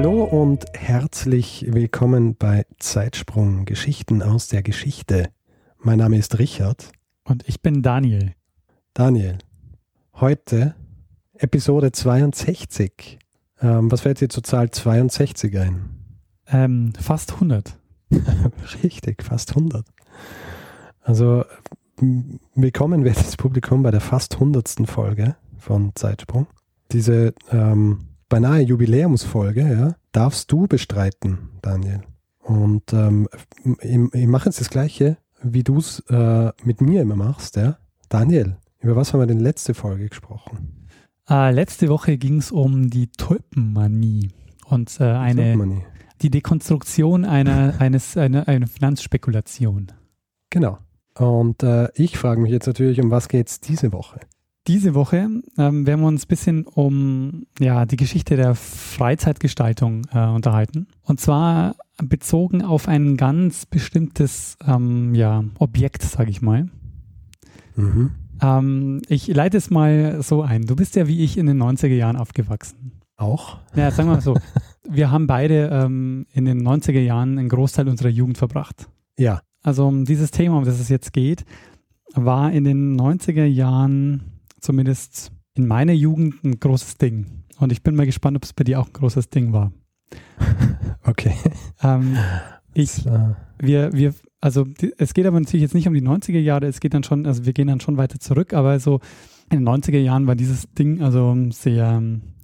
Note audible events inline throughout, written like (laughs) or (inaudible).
Hallo und herzlich willkommen bei Zeitsprung Geschichten aus der Geschichte. Mein Name ist Richard. Und ich bin Daniel. Daniel, heute Episode 62. Ähm, was fällt dir zur Zahl 62 ein? Ähm, fast 100. (laughs) Richtig, fast 100. Also willkommen (laughs) das Publikum bei der fast 100. Folge von Zeitsprung. Diese ähm, beinahe Jubiläumsfolge, ja, darfst du bestreiten, Daniel. Und ähm, ich, ich mache jetzt das Gleiche, wie du es äh, mit mir immer machst, ja. Daniel, über was haben wir denn letzte Folge gesprochen? Äh, letzte Woche ging es um die Tulpenmanie und äh, eine Tulpenmanie. die Dekonstruktion einer, (laughs) eines, einer, einer Finanzspekulation. Genau. Und äh, ich frage mich jetzt natürlich, um was geht es diese Woche? Diese Woche ähm, werden wir uns ein bisschen um ja, die Geschichte der Freizeitgestaltung äh, unterhalten. Und zwar bezogen auf ein ganz bestimmtes ähm, ja, Objekt, sage ich mal. Mhm. Ähm, ich leite es mal so ein. Du bist ja wie ich in den 90er Jahren aufgewachsen. Auch? Ja, sagen wir mal so. (laughs) wir haben beide ähm, in den 90er Jahren einen Großteil unserer Jugend verbracht. Ja. Also um dieses Thema, um das es jetzt geht, war in den 90er Jahren zumindest in meiner Jugend ein großes Ding. Und ich bin mal gespannt, ob es bei dir auch ein großes Ding war. (laughs) Okay. Ähm, ich, wir, wir, also die, es geht aber natürlich jetzt nicht um die 90er Jahre, es geht dann schon, also wir gehen dann schon weiter zurück, aber so in den 90er Jahren war dieses Ding also sehr,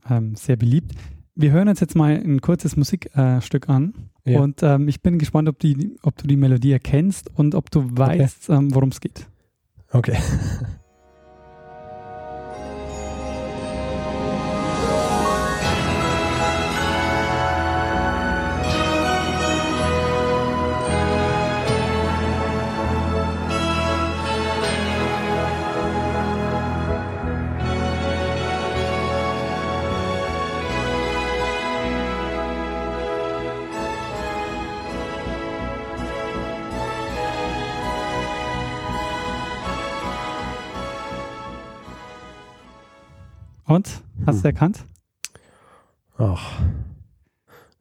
ähm, sehr beliebt. Wir hören uns jetzt mal ein kurzes Musikstück an Ja. und ähm, ich bin gespannt, ob, die, ob du die Melodie erkennst und ob du weißt, ähm, worum es geht. Okay. (laughs) Und? Hast du Hm. erkannt? Ach.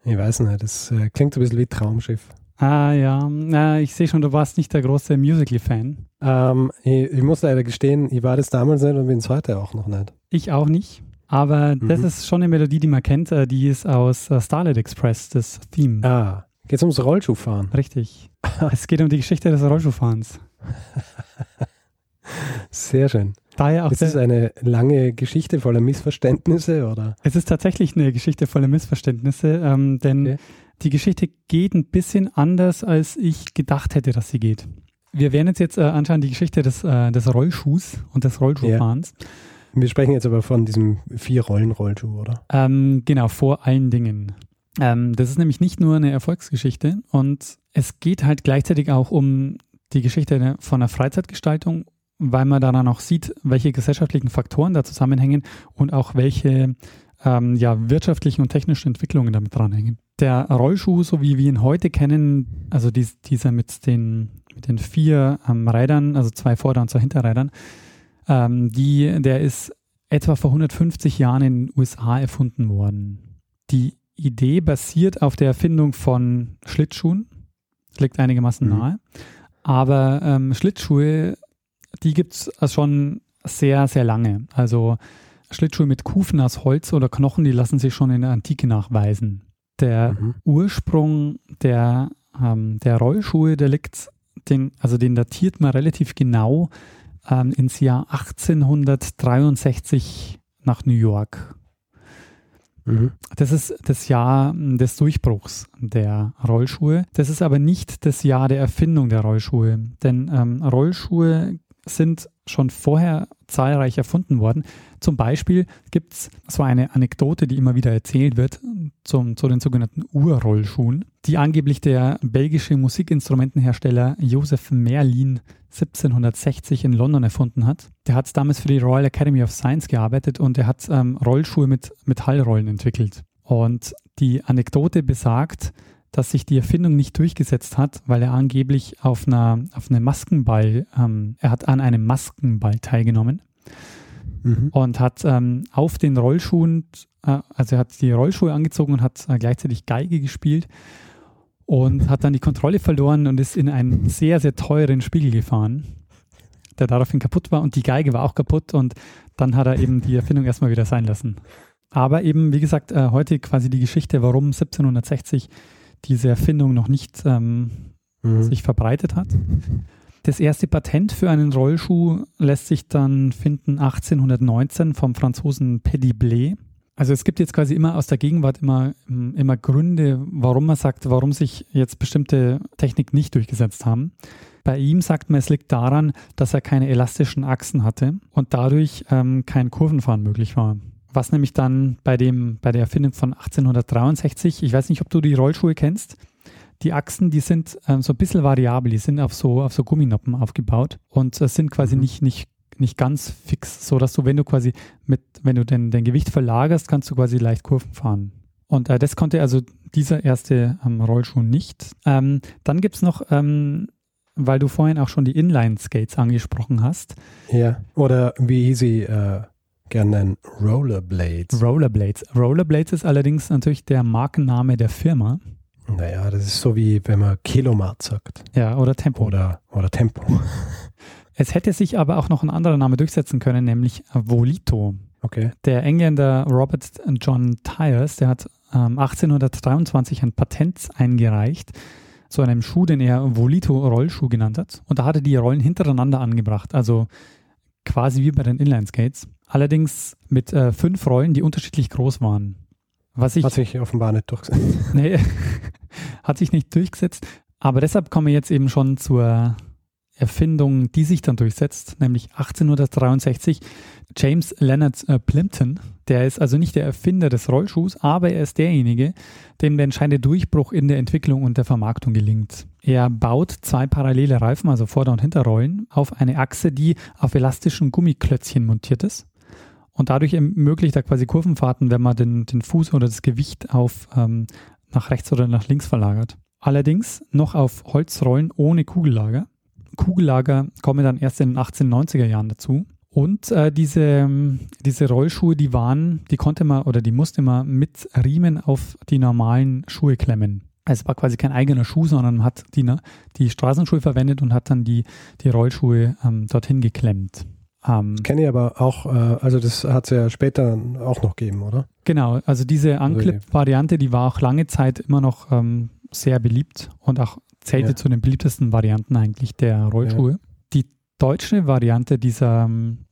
Ich weiß nicht, das äh, klingt ein bisschen wie Traumschiff. Ah ja, Na, ich sehe schon, du warst nicht der große Musical-Fan. Ähm, ich, ich muss leider gestehen, ich war das damals nicht und bin es heute auch noch nicht. Ich auch nicht. Aber das Mhm. ist schon eine Melodie, die man kennt. äh, Die ist aus äh, Starlight Express, das Theme. Ah, geht's ums Rollschuhfahren? Richtig. (laughs) es geht um die Geschichte des Rollschuhfahrens. Sehr schön. Daher auch Ist es eine lange Geschichte voller Missverständnisse oder? es ist tatsächlich eine Geschichte voller Missverständnisse, ähm, denn Okay. die Geschichte geht ein bisschen anders, als ich gedacht hätte, dass sie geht. Wir werden jetzt, jetzt äh, anschauen die Geschichte des, äh, des Rollschuhs und des Rollschuhfahrens. Wir sprechen jetzt aber von diesem Vier-Rollen-Rollschuh, oder? Ähm, genau, vor allen Dingen. Ähm, das ist nämlich nicht nur eine Erfolgsgeschichte und es geht halt gleichzeitig auch um die Geschichte von der Freizeitgestaltung, weil man daran auch sieht, welche gesellschaftlichen Faktoren da zusammenhängen und auch welche ähm, ja, wirtschaftlichen und technischen Entwicklungen damit dranhängen. Der Rollschuh, so wie wir ihn heute kennen, also dies, dieser mit den, mit den vier ähm, Rädern, also zwei Vorder- und zwei Hinterrädern, ähm, die, der ist etwa vor 150 Jahren in den USA erfunden worden. Die Idee basiert auf der Erfindung von Schlittschuhen. Das liegt einigermaßen Mhm. nahe. Aber ähm, Schlittschuhe, die gibt es schon sehr, sehr lange. Also Schlittschuhe mit Kufen aus Holz oder Knochen, die lassen sich schon in der Antike nachweisen. Der Mhm. Ursprung der, ähm, der Rollschuhe, der liegt, den, also den datiert man relativ genau ähm, ins Jahr 1863 nach New York. Mhm. Das ist das Jahr m, des Durchbruchs der Rollschuhe. Das ist aber nicht das Jahr der Erfindung der Rollschuhe, denn ähm, Rollschuhe sind schon vorher zahlreich erfunden worden. Zum Beispiel gibt es so eine Anekdote, die immer wieder erzählt wird, zum, zu den sogenannten Urrollschuhen, die angeblich der belgische Musikinstrumentenhersteller Joseph Merlin 1760 in London erfunden hat. Der hat damals für die Royal Academy of Science gearbeitet und er hat ähm, Rollschuhe mit Metallrollen entwickelt. Und die Anekdote besagt, dass sich die Erfindung nicht durchgesetzt hat, weil er angeblich auf einer auf einem Maskenball, ähm, er hat an einem Maskenball teilgenommen mhm. und hat ähm, auf den Rollschuhen, äh, also er hat die Rollschuhe angezogen und hat äh, gleichzeitig Geige gespielt und hat dann die Kontrolle verloren und ist in einen sehr, sehr teuren Spiegel gefahren, der daraufhin kaputt war und die Geige war auch kaputt und dann hat er eben die Erfindung erstmal wieder sein lassen. Aber eben, wie gesagt, äh, heute quasi die Geschichte, warum 1760 diese Erfindung noch nicht ähm, mhm. sich verbreitet hat. Das erste Patent für einen Rollschuh lässt sich dann finden 1819 vom Franzosen Paddy Blé. Also es gibt jetzt quasi immer aus der Gegenwart immer, immer Gründe, warum man sagt, warum sich jetzt bestimmte Technik nicht durchgesetzt haben. Bei ihm sagt man, es liegt daran, dass er keine elastischen Achsen hatte und dadurch ähm, kein Kurvenfahren möglich war was nämlich dann bei, dem, bei der Erfindung von 1863, ich weiß nicht, ob du die Rollschuhe kennst, die Achsen, die sind ähm, so ein bisschen variabel, die sind auf so, auf so Gumminoppen aufgebaut und äh, sind quasi mhm. nicht, nicht, nicht ganz fix, so dass du, wenn du quasi mit, wenn du den, dein Gewicht verlagerst, kannst du quasi leicht Kurven fahren. Und äh, das konnte also dieser erste ähm, Rollschuh nicht. Ähm, dann gibt es noch, ähm, weil du vorhin auch schon die Inline-Skates angesprochen hast. Ja, oder wie easy äh, gerne nennen Rollerblades. Rollerblades. Rollerblades ist allerdings natürlich der Markenname der Firma. Naja, das ist so wie wenn man Kilomat sagt. Ja, oder Tempo. Oder, oder Tempo. (laughs) Es hätte sich aber auch noch ein anderer Name durchsetzen können, nämlich Volito. Okay. Der Engländer Robert John Tyres, der hat ähm, 1823 ein Patent eingereicht zu einem Schuh, den er Volito Rollschuh genannt hat. Und da hat er die Rollen hintereinander angebracht, also quasi wie bei den Inline Skates allerdings mit äh, fünf Rollen, die unterschiedlich groß waren. Was ich, hat sich offenbar nicht durchgesetzt. (laughs) nee, (laughs) hat sich nicht durchgesetzt. Aber deshalb kommen wir jetzt eben schon zur Erfindung, die sich dann durchsetzt, nämlich 1863. James Leonard äh, Plimpton, der ist also nicht der Erfinder des Rollschuhs, aber er ist derjenige, dem der entscheidende Durchbruch in der Entwicklung und der Vermarktung gelingt. Er baut zwei parallele Reifen, also Vorder- und Hinterrollen, auf eine Achse, die auf elastischen Gummiklötzchen montiert ist. Und dadurch ermöglicht er quasi Kurvenfahrten, wenn man den, den Fuß oder das Gewicht auf ähm, nach rechts oder nach links verlagert. Allerdings noch auf Holzrollen ohne Kugellager. Kugellager kommen dann erst in den 1890er Jahren dazu. Und äh, diese, diese Rollschuhe, die waren, die konnte man oder die musste man mit Riemen auf die normalen Schuhe klemmen. Es war quasi kein eigener Schuh, sondern man hat die, die Straßenschuhe verwendet und hat dann die, die Rollschuhe ähm, dorthin geklemmt. Ähm, Kenne ich aber auch, äh, also das hat es ja später auch noch gegeben, oder? Genau, also diese also Unclip-Variante, die war auch lange Zeit immer noch ähm, sehr beliebt und auch zählte ja. zu den beliebtesten Varianten eigentlich der Rollschuhe. Ja. Die deutsche Variante dieser,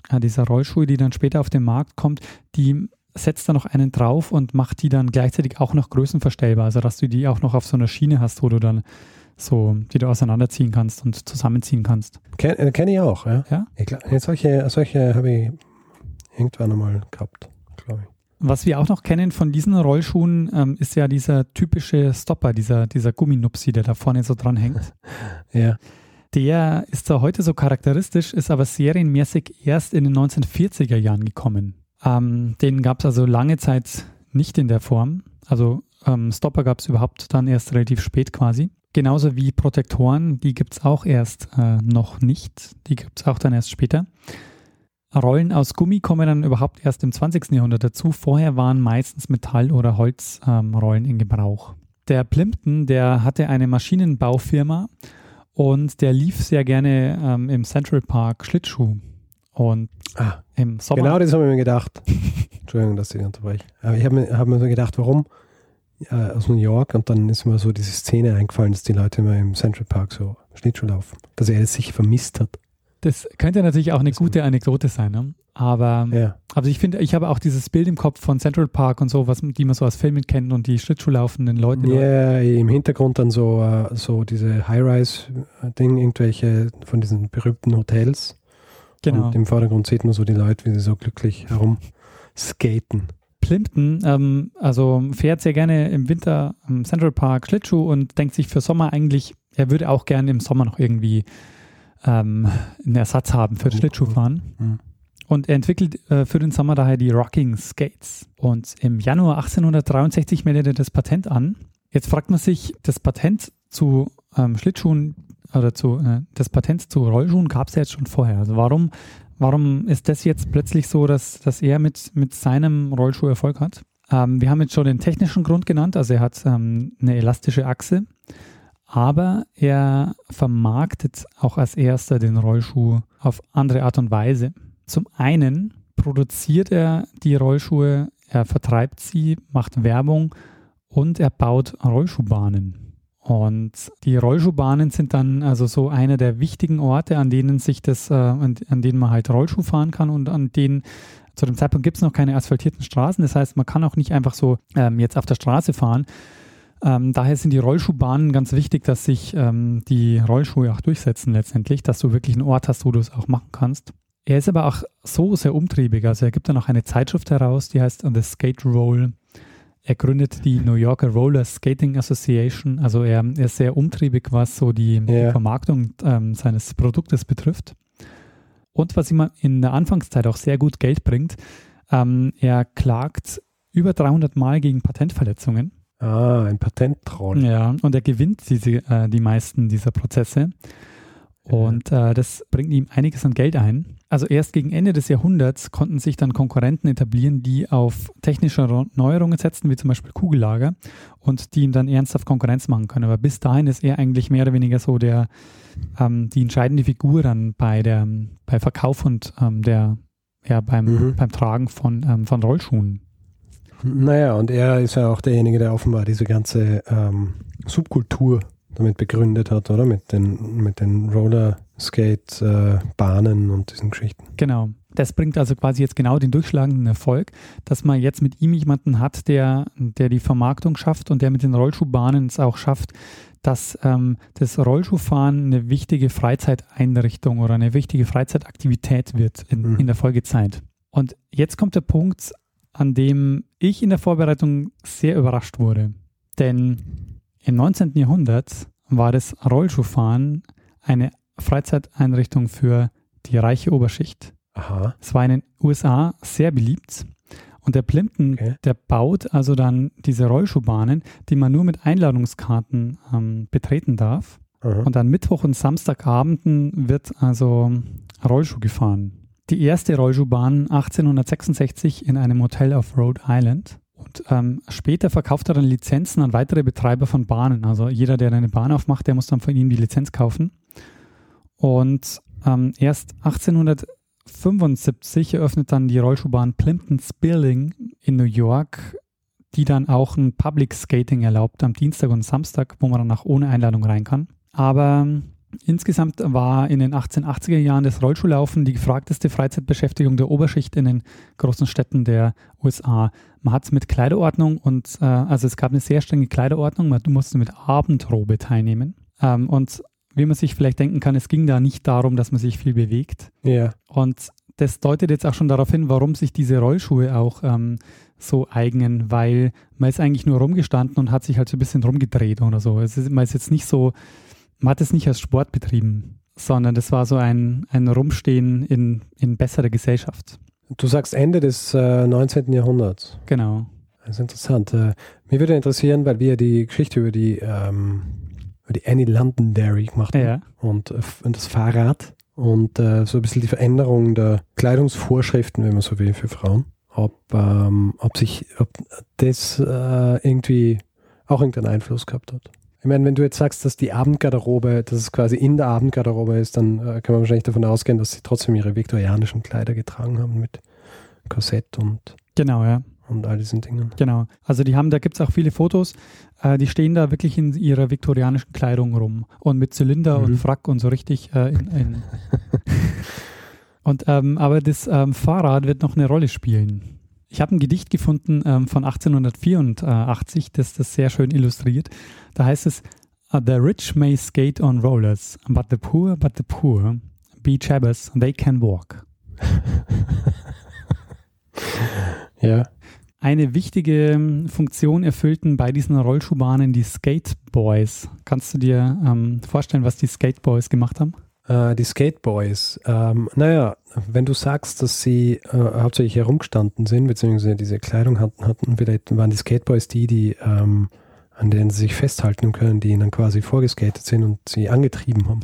äh, dieser Rollschuhe, die dann später auf den Markt kommt, die setzt da noch einen drauf und macht die dann gleichzeitig auch noch größenverstellbar, also dass du die auch noch auf so einer Schiene hast, wo du dann so, die du auseinanderziehen kannst und zusammenziehen kannst. Ken, äh, Kenne ich auch, ja. ja? Ich glaub, solche solche habe ich irgendwann einmal gehabt, glaube ich. Was wir auch noch kennen von diesen Rollschuhen, ähm, ist ja dieser typische Stopper, dieser, dieser Gumminupsi, der da vorne so dran hängt. (laughs) ja. Der ist zwar heute so charakteristisch, ist aber serienmäßig erst in den 1940er Jahren gekommen. Ähm, den gab es also lange Zeit nicht in der Form. Also ähm, Stopper gab es überhaupt dann erst relativ spät quasi. Genauso wie Protektoren, die gibt es auch erst äh, noch nicht. Die gibt es auch dann erst später. Rollen aus Gummi kommen dann überhaupt erst im 20. Jahrhundert dazu. Vorher waren meistens Metall- oder Holzrollen ähm, in Gebrauch. Der Plimpton, der hatte eine Maschinenbaufirma und der lief sehr gerne ähm, im Central Park Schlittschuh. Und ah, im Sommer. Genau das habe ich mir gedacht. Entschuldigung, dass ich unterbreche. Aber ich habe mir, hab mir so gedacht, warum äh, aus New York und dann ist mir so diese Szene eingefallen, dass die Leute immer im Central Park so Schlittschuh laufen, dass er es sich vermisst hat. Das könnte natürlich auch eine das gute Anekdote sein, ne? aber ja. also ich finde, ich habe auch dieses Bild im Kopf von Central Park und so, was die man so aus Filmen kennt und die Schlittschuhlaufenden Leute. Ja, yeah, im Hintergrund dann so, uh, so diese High-Rise-Ding, irgendwelche von diesen berühmten Hotels Genau. Und im Vordergrund sieht man so die Leute, wie sie so glücklich herumskaten. Plimpton, ähm, also fährt sehr gerne im Winter im Central Park Schlittschuh und denkt sich für Sommer eigentlich, er würde auch gerne im Sommer noch irgendwie ähm, einen Ersatz haben für das Schlittschuhfahren. Mhm. Und er entwickelt äh, für den Sommer daher die Rocking Skates. Und im Januar 1863 meldet er das Patent an. Jetzt fragt man sich, das Patent zu ähm, Schlittschuhen oder zu, äh, das Patent zu Rollschuhen gab es ja jetzt schon vorher. Also warum Warum ist das jetzt plötzlich so, dass, dass er mit, mit seinem Rollschuh Erfolg hat? Ähm, wir haben jetzt schon den technischen Grund genannt, also er hat ähm, eine elastische Achse, aber er vermarktet auch als erster den Rollschuh auf andere Art und Weise. Zum einen produziert er die Rollschuhe, er vertreibt sie, macht Werbung und er baut Rollschuhbahnen. Und die Rollschuhbahnen sind dann also so einer der wichtigen Orte, an denen sich das, äh, an, denen man halt Rollschuh fahren kann und an denen zu dem Zeitpunkt gibt es noch keine asphaltierten Straßen. Das heißt, man kann auch nicht einfach so ähm, jetzt auf der Straße fahren. Ähm, daher sind die Rollschuhbahnen ganz wichtig, dass sich ähm, die Rollschuhe auch durchsetzen letztendlich, dass du wirklich einen Ort hast, wo du es auch machen kannst. Er ist aber auch so sehr umtriebig. Also er gibt dann auch eine Zeitschrift heraus, die heißt The Skate Roll. Er gründet die New Yorker Roller Skating Association. Also er, er ist sehr umtriebig, was so die, Ja. Vermarktung ähm, seines Produktes betrifft. Und was ihm in der Anfangszeit auch sehr gut Geld bringt, ähm, er klagt über 300 Mal gegen Patentverletzungen. Ah, ein Patenttroll. Ja, und er gewinnt diese, äh, die meisten dieser Prozesse. Und äh, das bringt ihm einiges an Geld ein. Also erst gegen Ende des Jahrhunderts konnten sich dann Konkurrenten etablieren, die auf technische Neuerungen setzten, wie zum Beispiel Kugellager, und die ihm dann ernsthaft Konkurrenz machen können. Aber bis dahin ist er eigentlich mehr oder weniger so der, ähm, die entscheidende Figur dann bei der, bei Verkauf und ähm, der, ja, beim, Mhm. beim Tragen von, ähm, von Rollschuhen. Naja, und er ist ja auch derjenige, der offenbar diese ganze ähm, Subkultur damit begründet hat, oder? Mit den, mit den Rollerskate-Bahnen und diesen Geschichten. Genau. Das bringt also quasi jetzt genau den durchschlagenden Erfolg, dass man jetzt mit ihm jemanden hat, der, der die Vermarktung schafft und der mit den Rollschuhbahnen es auch schafft, dass ähm, das Rollschuhfahren eine wichtige Freizeiteinrichtung oder eine wichtige Freizeitaktivität wird in, Mhm. in der Folgezeit. Und jetzt kommt der Punkt, an dem ich in der Vorbereitung sehr überrascht wurde. Denn im 19. Jahrhundert war das Rollschuhfahren eine Freizeiteinrichtung für die reiche Oberschicht. Aha. Es war in den USA sehr beliebt. Und der Plimpton, Okay. der baut also dann diese Rollschuhbahnen, die man nur mit Einladungskarten ähm, betreten darf. Aha. Und an Mittwoch und Samstagabenden wird also Rollschuh gefahren. Die erste Rollschuhbahn 1866 in einem Hotel auf Rhode Island. Und ähm, später verkauft er dann Lizenzen an weitere Betreiber von Bahnen. Also jeder, der eine Bahn aufmacht, der muss dann von ihnen die Lizenz kaufen. Und ähm, erst 1875 eröffnet dann die Rollschuhbahn Plimpton's Building in New York, die dann auch ein Public Skating erlaubt am Dienstag und Samstag, wo man dann auch ohne Einladung rein kann. Aber insgesamt war in den 1880er Jahren das Rollschuhlaufen die gefragteste Freizeitbeschäftigung der Oberschicht in den großen Städten der USA. Man hat es mit Kleiderordnung und äh, also es gab eine sehr strenge Kleiderordnung. Man, du musst mit Abendrobe teilnehmen. Ähm, und wie man sich vielleicht denken kann, es ging da nicht darum, dass man sich viel bewegt. Ja. Und das deutet jetzt auch schon darauf hin, warum sich diese Rollschuhe auch ähm, so eignen, weil man ist eigentlich nur rumgestanden und hat sich halt so ein bisschen rumgedreht oder so. Es ist, man ist jetzt nicht so, man hat es nicht als Sport betrieben, sondern das war so ein, ein Rumstehen in, in besserer Gesellschaft. Du sagst Ende des äh, 19. Jahrhunderts. Genau. Das ist interessant. Äh, mich würde interessieren, weil wir die Geschichte über die, ähm, über die Annie Londonderry gemacht haben Ja, und, äh, und das Fahrrad und äh, so ein bisschen die Veränderung der Kleidungsvorschriften, wenn man so will, für Frauen. Ob, ähm, ob sich, ob das äh, irgendwie auch irgendeinen Einfluss gehabt hat. Ich meine, wenn du jetzt sagst, dass die Abendgarderobe, dass es quasi in der Abendgarderobe ist, dann äh, kann man wahrscheinlich davon ausgehen, dass sie trotzdem ihre viktorianischen Kleider getragen haben mit Korsett und, genau, ja. und all diesen Dingen. Genau. Also die haben, da gibt es auch viele Fotos, äh, die stehen da wirklich in ihrer viktorianischen Kleidung rum und mit Zylinder Mhm. und Frack und so richtig äh, in, in (laughs) Und ähm, aber das ähm, Fahrrad wird noch eine Rolle spielen. Ich habe ein Gedicht gefunden ähm, von 1884, das das sehr schön illustriert. Da heißt es: "Uh, The rich may skate on rollers, but the poor, but the poor, Beach Habbers, They Can Walk. (laughs) Ja. Eine wichtige ähm, Funktion erfüllten bei diesen Rollschuhbahnen die Skateboys. Kannst du dir ähm, vorstellen, was die Skateboys gemacht haben? Äh, die Skateboys, ähm, naja, wenn du sagst, dass sie äh, hauptsächlich herumgestanden sind, beziehungsweise diese Kleidung hatten, hatten vielleicht waren die Skateboys die, die ähm, an denen sie sich festhalten können, die ihnen quasi vorgeskatet sind und sie angetrieben haben.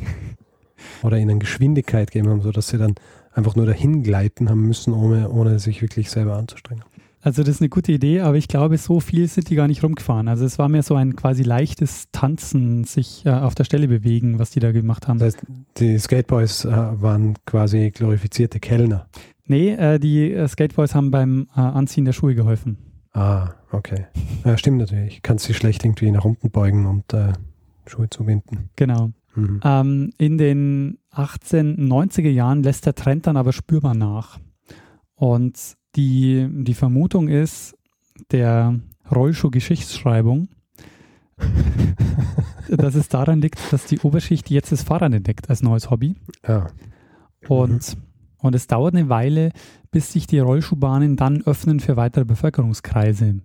(laughs) Oder ihnen Geschwindigkeit gegeben haben, sodass sie dann einfach nur dahin gleiten haben müssen, ohne, ohne sich wirklich selber anzustrengen. Also das ist eine gute Idee, aber ich glaube, so viel sind die gar nicht rumgefahren. Also es war mehr so ein quasi leichtes Tanzen, sich äh, auf der Stelle bewegen, was die da gemacht haben. Das heißt, die Skateboys äh, waren quasi glorifizierte Kellner. Nee, äh, die äh, Skateboys haben beim äh, Anziehen der Schuhe geholfen. Ah, okay. Ja, stimmt natürlich. Kannst sie schlecht irgendwie nach unten beugen und äh, Schuhe zubinden. Genau. Mhm. Ähm, in den 1890er Jahren lässt der Trend dann aber spürbar nach. Und die, die Vermutung ist, der Rollschuh-Geschichtsschreibung, (laughs) dass es daran liegt, dass die Oberschicht jetzt das Fahrrad entdeckt als neues Hobby. Ja. Und, und es dauert eine Weile, bis sich die Rollschuhbahnen dann öffnen für weitere Bevölkerungskreise.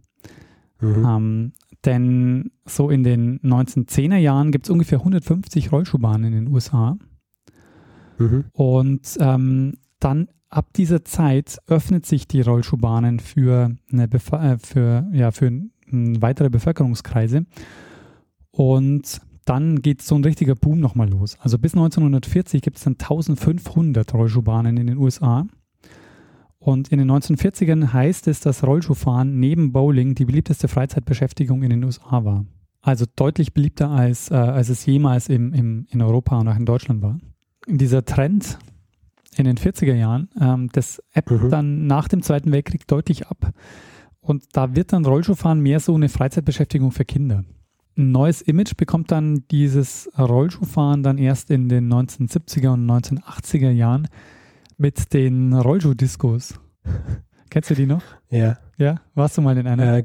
Mhm. Ähm, denn so in den 1910er Jahren gibt es ungefähr 150 Rollschuhbahnen in den USA. Mhm. Und ähm, dann ab dieser Zeit öffnet sich die Rollschuhbahnen für, eine Bef äh, für, ja, für weitere Bevölkerungskreise. Und dann geht so ein richtiger Boom nochmal los. Also bis 1940 gibt es dann 1500 Rollschuhbahnen in den USA. Und in den 1940ern heißt es, dass Rollschuhfahren neben Bowling die beliebteste Freizeitbeschäftigung in den USA war. Also deutlich beliebter als, äh, als es jemals im, im, in Europa und auch in Deutschland war. Dieser Trend in den 40er Jahren, ähm, das ebbt Mhm. dann nach dem Zweiten Weltkrieg deutlich ab. Und da wird dann Rollschuhfahren mehr so eine Freizeitbeschäftigung für Kinder. Ein neues Image bekommt dann dieses Rollschuhfahren dann erst in den 1970er und 1980er Jahren mit den Rollschuhdiskos. (laughs) Kennst du die noch? Ja. Ja? Warst du mal in einer? Äh,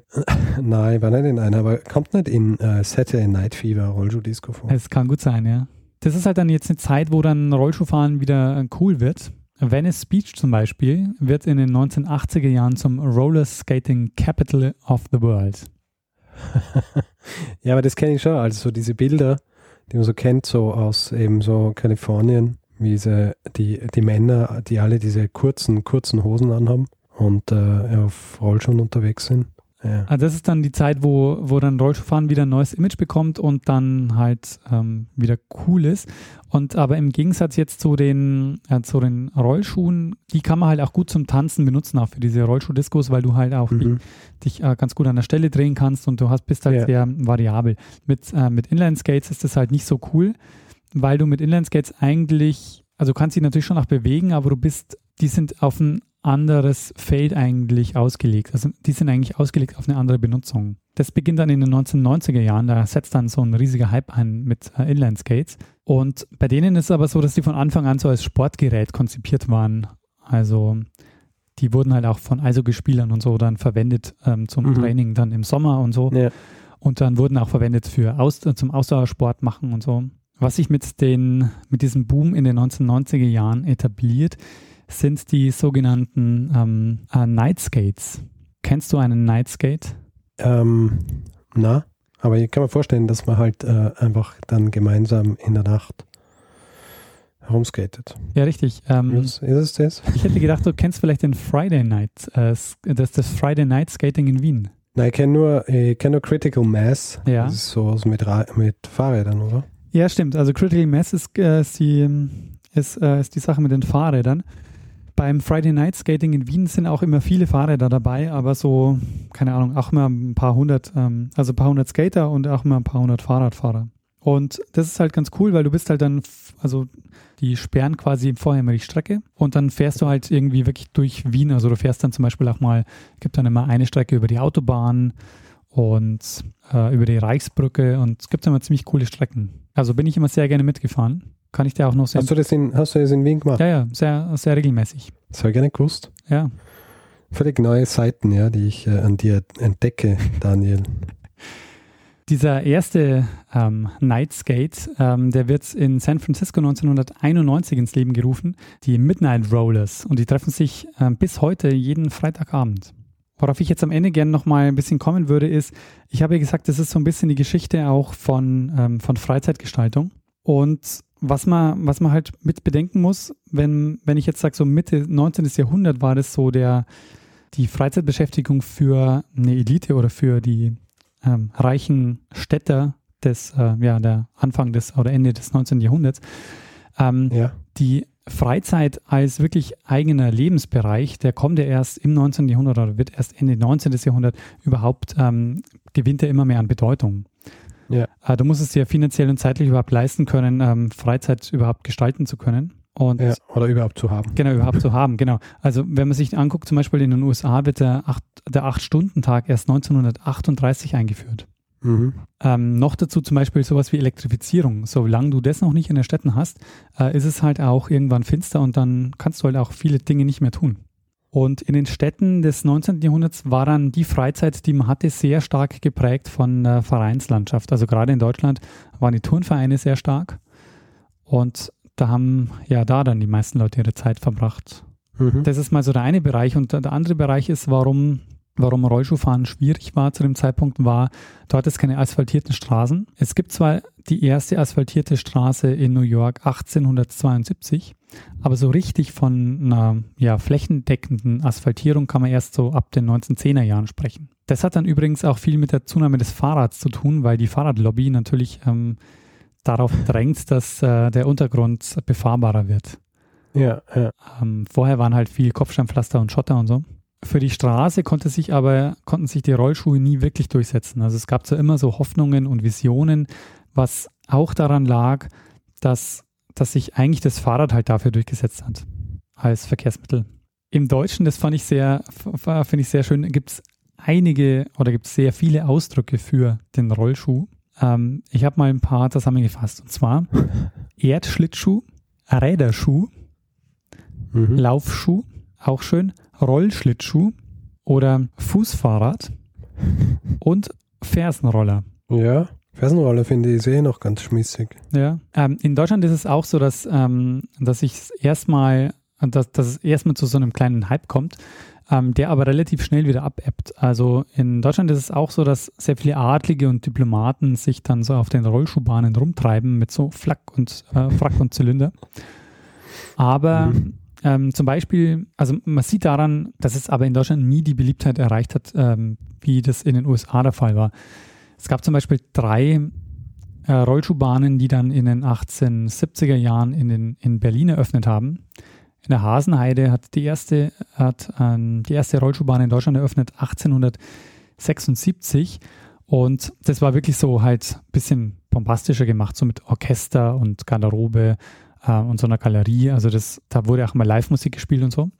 nein, war nicht in einer, aber kommt nicht in äh, Saturday Night Fever Rollschuh-Disco vor. Es kann gut sein, ja. Das ist halt dann jetzt eine Zeit, wo dann Rollschuhfahren wieder äh, cool wird. Venice Beach zum Beispiel wird in den 1980er Jahren zum Roller Skating Capital of the World. (laughs) ja, aber das kenne ich schon. Also so diese Bilder, die man so kennt, so aus eben so Kalifornien, wie diese, die, die Männer, die alle diese kurzen, kurzen Hosen anhaben und äh, auf Rollschuhen unterwegs sind. Ja. Also das ist dann die Zeit, wo, wo dann Rollschuhfahren wieder ein neues Image bekommt und dann halt ähm, wieder cool ist. Und aber im Gegensatz jetzt zu den, äh, zu den Rollschuhen, die kann man halt auch gut zum Tanzen benutzen, auch für diese Rollschuhdiskos, weil du halt auch die, Mhm. dich äh, ganz gut an der Stelle drehen kannst und du hast, bist halt Ja. sehr variabel. Mit, äh, mit Inline-Skates ist das halt nicht so cool, weil du mit Inline-Skates eigentlich, also du kannst dich natürlich schon auch bewegen, aber du bist, die sind auf ein anderes Feld eigentlich ausgelegt. Also die sind eigentlich ausgelegt auf eine andere Benutzung. Das beginnt dann in den 1990er Jahren, da setzt dann so ein riesiger Hype ein mit äh, Inline-Skates. Und bei denen ist es aber so, dass die von Anfang an so als Sportgerät konzipiert waren. Also die wurden halt auch von Eishockeyspielern und so dann verwendet ähm, zum Mhm. Training dann im Sommer und so. Ja. Und dann wurden auch verwendet für Aus äh, zum Ausdauersport machen und so. Was sich mit, den, mit diesem Boom in den 1990er Jahren etabliert, sind die sogenannten ähm, äh, Night Skates. Kennst du einen Night Skate? Ähm, na, aber ich kann mir vorstellen, dass man halt äh, einfach dann gemeinsam in der Nacht herumskatet. Ja, richtig. Ähm, Ist, es das? ich hätte gedacht, du kennst vielleicht den Friday Night, äh, das, das Friday Night Skating in Wien. Nein, ich kenne nur, ich kenn nur Critical Mass. Ja. Das ist sowas mit, mit Fahrrädern, oder? Ja, stimmt. Also Critical Mass ist, äh, ist, die, ähm, ist, äh, ist die Sache mit den Fahrrädern. Beim Friday Night Skating in Wien sind auch immer viele Fahrräder dabei, aber so, keine Ahnung, auch immer ein paar hundert, ähm, also ein paar hundert Skater und auch immer ein paar hundert Fahrradfahrer. Und das ist halt ganz cool, weil du bist halt dann, also die sperren quasi vorher immer die Strecke und dann fährst du halt irgendwie wirklich durch Wien. Also du fährst dann zum Beispiel auch mal, gibt dann immer eine Strecke über die Autobahn und äh, über die Reichsbrücke und es gibt immer ziemlich coole Strecken. Also bin ich immer sehr gerne mitgefahren. Kann ich dir auch noch sehr. Hast du das in, hast du das in Wien gemacht? ja, ja, sehr, sehr regelmäßig. Das habe ich gar nicht gewusst. Ja. Völlig neue Seiten, ja, die ich äh, an dir entdecke, Daniel. (laughs) Dieser erste ähm, Nightskate, ähm, der wird in San Francisco 1991 ins Leben gerufen, die Midnight Rollers. Und die treffen sich ähm, bis heute jeden Freitagabend. Worauf ich jetzt am Ende gerne nochmal ein bisschen kommen würde, ist, ich habe ja gesagt, das ist so ein bisschen die Geschichte auch von, ähm, von Freizeitgestaltung. Und was man, was man halt mit bedenken muss, wenn, wenn ich jetzt sage, so Mitte 19. Jahrhundert war das so der, die Freizeitbeschäftigung für eine Elite oder für die ähm, reichen Städter des, äh, ja, der Anfang des oder Ende des 19. Jahrhunderts, ähm, ja. die Freizeit als wirklich eigener Lebensbereich, der kommt ja erst im 19. Jahrhundert oder wird erst Ende 19. Jahrhundert überhaupt, ähm, gewinnt er immer mehr an Bedeutung. Ja. Äh, du musst es dir finanziell und zeitlich überhaupt leisten können, ähm, Freizeit überhaupt gestalten zu können. Und ja, oder überhaupt zu haben. Genau, überhaupt zu haben, genau. Also wenn man sich anguckt, zum Beispiel in den USA wird der Acht-Stunden-Tag der erst 1938 eingeführt. Mhm. Ähm, noch dazu zum Beispiel sowas wie Elektrifizierung. Solange du das noch nicht in den Städten hast, äh, ist es halt auch irgendwann finster und dann kannst du halt auch viele Dinge nicht mehr tun. Und in den Städten des 19. Jahrhunderts war dann die Freizeit, die man hatte, sehr stark geprägt von der Vereinslandschaft. Also gerade in Deutschland waren die Turnvereine sehr stark. Und da haben ja da dann die meisten Leute ihre Zeit verbracht. Mhm. Das ist mal so der eine Bereich. Und der andere Bereich ist, warum warum Rollschuhfahren schwierig war zu dem Zeitpunkt, war, dort ist keine asphaltierten Straßen. Es gibt zwar die erste asphaltierte Straße in New York 1872, aber so richtig von einer ja, flächendeckenden Asphaltierung kann man erst so ab den 1910er Jahren sprechen. Das hat dann übrigens auch viel mit der Zunahme des Fahrrads zu tun, weil die Fahrradlobby natürlich ähm, darauf drängt, dass äh, der Untergrund befahrbarer wird. Ja, ja. Ähm, vorher waren halt viel Kopfsteinpflaster und Schotter und so. Für die Straße konnte sich aber, konnten sich die Rollschuhe nie wirklich durchsetzen. Also es gab zwar immer so Hoffnungen und Visionen, was auch daran lag, dass, dass sich eigentlich das Fahrrad halt dafür durchgesetzt hat als Verkehrsmittel. Im Deutschen, das fand ich sehr, finde ich sehr schön, gibt es einige oder gibt es sehr viele Ausdrücke für den Rollschuh. Ähm, ich habe mal ein paar zusammengefasst. Und zwar (laughs) Erdschlittschuh, Räderschuh, mhm. Laufschuh, auch schön, Rollschlittschuh oder Fußfahrrad (laughs) und Fersenroller. Ja, Fersenroller finde ich sehr noch ganz schmissig. Ja, ähm, in Deutschland ist es auch so, dass, ähm, dass ich erstmal, dass, dass es erstmal zu so einem kleinen Hype kommt, ähm, der aber relativ schnell wieder abebbt. Also in Deutschland ist es auch so, dass sehr viele Adlige und Diplomaten sich dann so auf den Rollschuhbahnen rumtreiben mit so Flak und äh, Frack und Zylinder. Aber mhm. Ähm, zum Beispiel, also man sieht daran, dass es aber in Deutschland nie die Beliebtheit erreicht hat, ähm, wie das in den USA der Fall war. Es gab zum Beispiel drei äh, Rollschuhbahnen, die dann in den 1870er Jahren in, den, in Berlin eröffnet haben. In der Hasenheide hat die erste, hat, ähm, die erste Rollschuhbahn in Deutschland eröffnet 1876 und das war wirklich so halt ein bisschen pompastischer gemacht, so mit Orchester und Garderobe äh, und so einer Galerie. Also das, da wurde auch mal Live-Musik gespielt und so.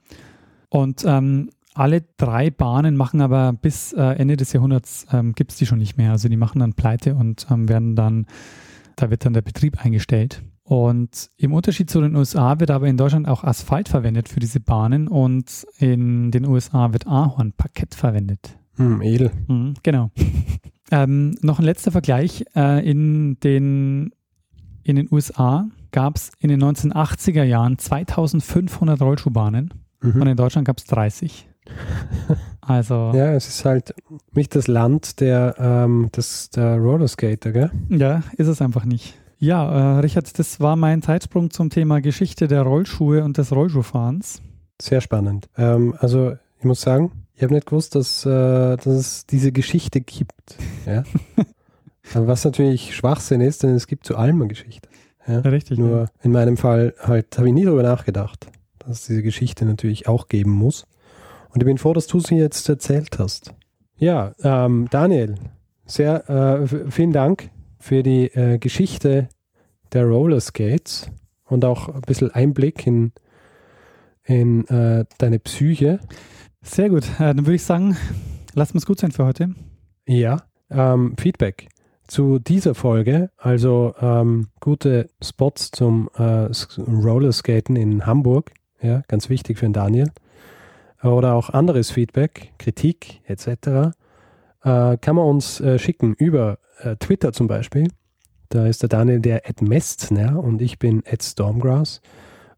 Und ähm, alle drei Bahnen machen aber bis äh, Ende des Jahrhunderts ähm, gibt es die schon nicht mehr. Also die machen dann pleite und ähm, werden dann, da wird dann der Betrieb eingestellt. Und im Unterschied zu den USA wird aber in Deutschland auch Asphalt verwendet für diese Bahnen und in den USA wird Ahornparkett verwendet. Hm, edel. Mhm, genau. (laughs) ähm, noch ein letzter Vergleich. Äh, in, den, in den USA gab es in den 1980er Jahren 2500 Rollschuhbahnen mhm. und in Deutschland gab es 30. Also. Ja, es ist halt nicht das Land der, ähm, des, der Rollerskater, gell? Ja, ist es einfach nicht. Ja, äh, Richard, das war mein Zeitsprung zum Thema Geschichte der Rollschuhe und des Rollschuhfahrens. Sehr spannend. Ähm, also, ich muss sagen, ich habe nicht gewusst, dass, äh, dass es diese Geschichte gibt. Ja? (laughs) was natürlich Schwachsinn ist, denn es gibt zu allem eine Geschichte. Ja? Richtig. Nur ja. in meinem Fall halt habe ich nie darüber nachgedacht, dass es diese Geschichte natürlich auch geben muss. Und ich bin froh, dass du sie jetzt erzählt hast. Ja, ähm, Daniel, sehr äh, vielen Dank für die äh, Geschichte der Roller Skates und auch ein bisschen Einblick in, in äh, deine Psyche. Sehr gut. Äh, dann würde ich sagen, lassen wir es gut sein für heute. Ja, ähm, Feedback zu dieser Folge, also ähm, gute Spots zum äh, Rollerskaten in Hamburg, ja, ganz wichtig für den Daniel, oder auch anderes Feedback, Kritik etc., äh, kann man uns äh, schicken über äh, Twitter zum Beispiel. Da ist der Daniel der Ed Mestner und ich bin Ed Stormgrass.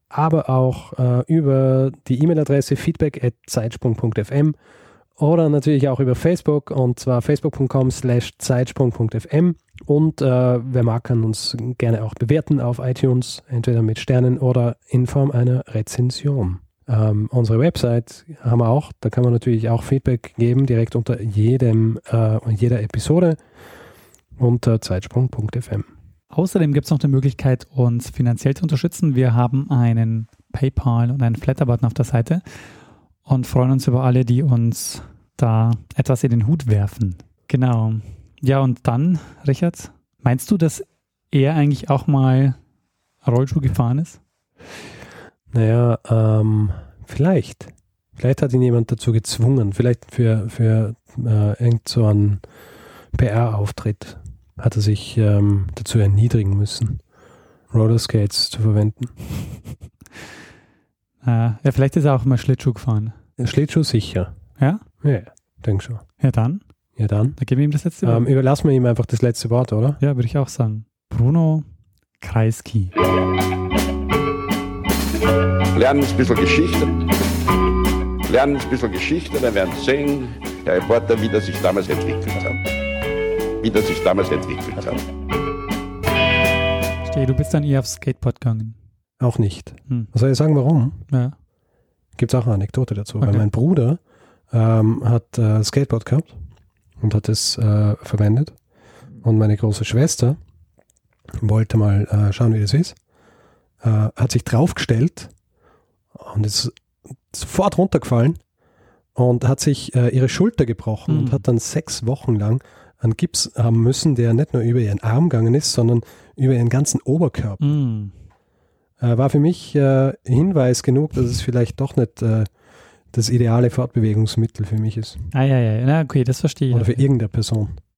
Aber auch äh, über die E-Mail-Adresse feedback at zeitsprung.fm oder natürlich auch über Facebook und zwar facebook.com slash zeitsprung.fm und äh, wer mag, kann uns gerne auch bewerten auf iTunes, entweder mit Sternen oder in Form einer Rezension. Ähm, unsere Website haben wir auch, da kann man natürlich auch Feedback geben, direkt unter jedem, äh, jeder Episode unter zeitsprung.fm. Außerdem gibt es noch die Möglichkeit, uns finanziell zu unterstützen. Wir haben einen PayPal und einen Flatter-Button auf der Seite und freuen uns über alle, die uns da etwas in den Hut werfen. Genau. Ja, und dann, Richard, meinst du, dass er eigentlich auch mal Rollschuh gefahren ist? Naja, ähm, vielleicht. Vielleicht hat ihn jemand dazu gezwungen. Vielleicht für, für äh, irgend so einen PR-Auftritt hat er sich ähm, dazu erniedrigen müssen, Rollerskates zu verwenden. Äh, (laughs) ja, vielleicht ist er auch mal Schlittschuh gefahren. Schlittschuh sicher. Ja? Ja, denk schon. Ja, dann. Ja, dann. Dann geben wir ihm das letzte Wort. Ähm, überlassen wir ihm einfach das letzte Wort, oder? ja, würde ich auch sagen. Bruno Kreisky. Lernen ein bisschen Geschichte. Lernen ein bisschen Geschichte, dann werden Sie sehen, der Reporter, wie das sich damals entwickelt hat. Wie das sich damals entwickelt hat. Steh, du bist dann eher aufs Skateboard gegangen. Auch nicht. Hm. Was soll ich sagen, warum? Ja. Gibt es auch eine Anekdote dazu. Weil Okay. mein Bruder ähm, hat äh, Skateboard gehabt und hat es äh, verwendet. Und meine große Schwester wollte mal äh, schauen, wie das ist. Äh, hat sich draufgestellt und ist sofort runtergefallen und hat sich äh, ihre Schulter gebrochen Mhm. und hat dann sechs Wochen lang einen Gips haben müssen, der nicht nur über ihren Arm gegangen ist, sondern über ihren ganzen Oberkörper. Äh, war für mich Hinweis genug, dass es vielleicht doch nicht das ideale Fortbewegungsmittel für mich ist. Ah, ja, ja. Na, okay, das verstehe ich. Oder für irgendeine Person.